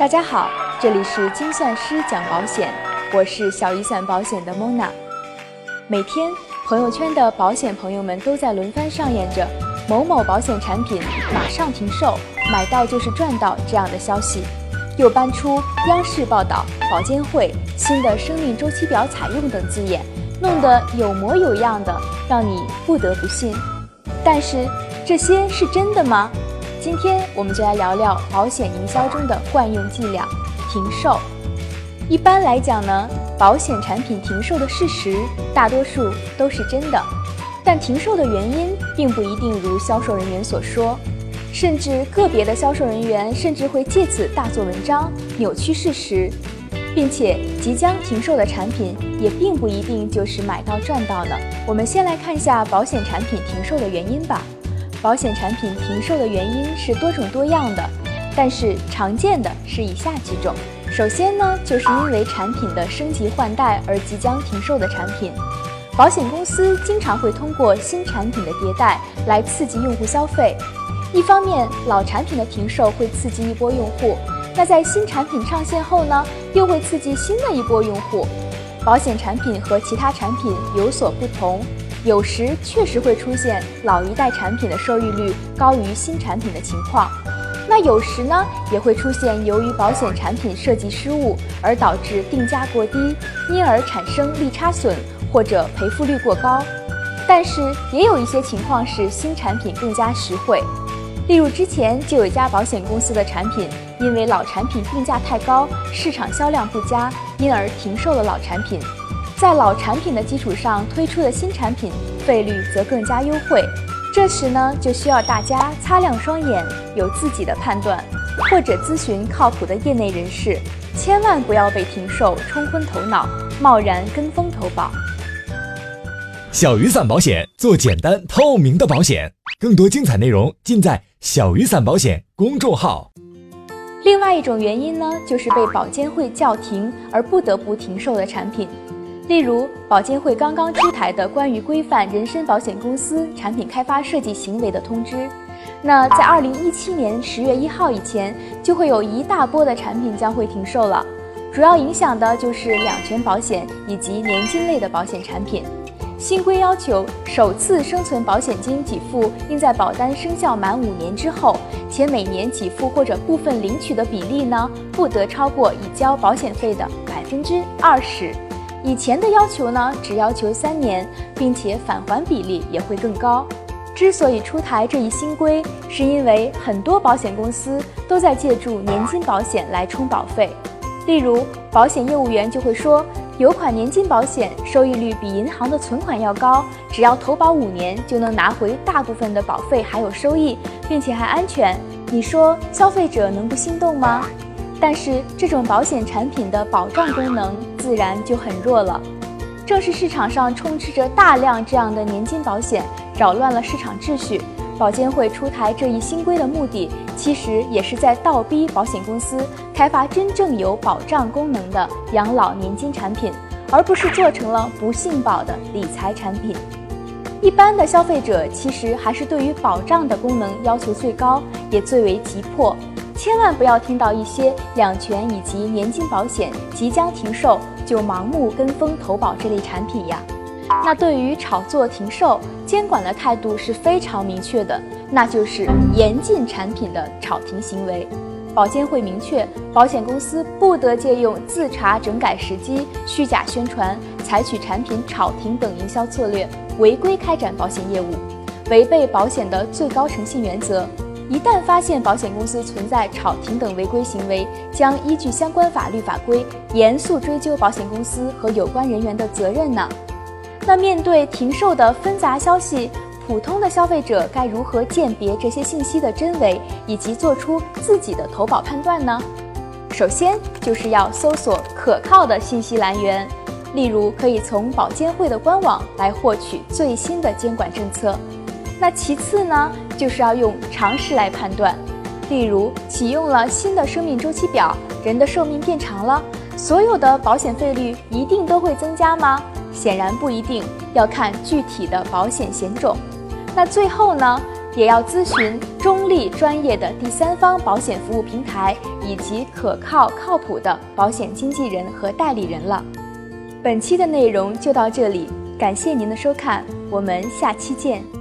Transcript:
大家好，这里是精算师讲保险，我是小雨伞保险的 Mona。每天朋友圈的保险朋友们都在轮番上演着某某保险产品马上停售，买到就是赚到这样的消息，又搬出央视报道、保监会新的生命周期表采用等字眼，弄得有模有样的，让你不得不信。但是这些是真的吗？今天我们就来聊聊保险营销中的惯用伎俩——停售。一般来讲呢，保险产品停售的事实大多数都是真的，但停售的原因并不一定如销售人员所说，甚至个别的销售人员甚至会借此大做文章，扭曲事实，并且即将停售的产品也并不一定就是买到赚到呢。我们先来看一下保险产品停售的原因吧。保险产品停售的原因是多种多样的，但是常见的是以下几种。首先呢，就是因为产品的升级换代而即将停售的产品。保险公司经常会通过新产品的迭代来刺激用户消费。一方面，老产品的停售会刺激一波用户，那在新产品上线后呢，又会刺激新的一波用户。保险产品和其他产品有所不同。有时确实会出现老一代产品的收益率高于新产品的情况，那有时呢也会出现由于保险产品设计失误而导致定价过低，因而产生利差损或者赔付率过高。但是也有一些情况是新产品更加实惠，例如之前就有一家保险公司的产品因为老产品定价太高，市场销量不佳，因而停售了老产品。在老产品的基础上推出的新产品，费率则更加优惠。这时呢，就需要大家擦亮双眼，有自己的判断，或者咨询靠谱的业内人士，千万不要被停售冲昏头脑，贸然跟风投保。小雨伞保险做简单透明的保险，更多精彩内容尽在小雨伞保险公众号。另外一种原因呢，就是被保监会叫停而不得不停售的产品。例如，保监会刚刚出台的关于规范人身保险公司产品开发设计行为的通知，那在二零一七年十月一号以前，就会有一大波的产品将会停售了。主要影响的就是两全保险以及年金类的保险产品。新规要求，首次生存保险金给付应在保单生效满五年之后，且每年给付或者部分领取的比例呢，不得超过已交保险费的百分之二十。以前的要求呢，只要求三年，并且返还比例也会更高。之所以出台这一新规，是因为很多保险公司都在借助年金保险来充保费。例如，保险业务员就会说，有款年金保险收益率比银行的存款要高，只要投保五年就能拿回大部分的保费还有收益，并且还安全。你说消费者能不心动吗？但是这种保险产品的保障功能自然就很弱了。正是市场上充斥着大量这样的年金保险，扰乱了市场秩序。保监会出台这一新规的目的，其实也是在倒逼保险公司开发真正有保障功能的养老年金产品，而不是做成了不信保的理财产品。一般的消费者其实还是对于保障的功能要求最高，也最为急迫。千万不要听到一些两全以及年金保险即将停售就盲目跟风投保这类产品呀。那对于炒作停售，监管的态度是非常明确的，那就是严禁产品的炒停行为。保监会明确，保险公司不得借用自查整改时机、虚假宣传、采取产品炒停等营销策略，违规开展保险业务，违背保险的最高诚信原则。一旦发现保险公司存在炒停等违规行为，将依据相关法律法规严肃追究保险公司和有关人员的责任呢。那面对停售的纷杂消息，普通的消费者该如何鉴别这些信息的真伪，以及做出自己的投保判断呢？首先就是要搜索可靠的信息来源，例如可以从保监会的官网来获取最新的监管政策。那其次呢，就是要用常识来判断，例如启用了新的生命周期表，人的寿命变长了，所有的保险费率一定都会增加吗？显然不一定，要看具体的保险险种。那最后呢，也要咨询中立专业的第三方保险服务平台以及可靠靠谱的保险经纪人和代理人了。本期的内容就到这里，感谢您的收看，我们下期见。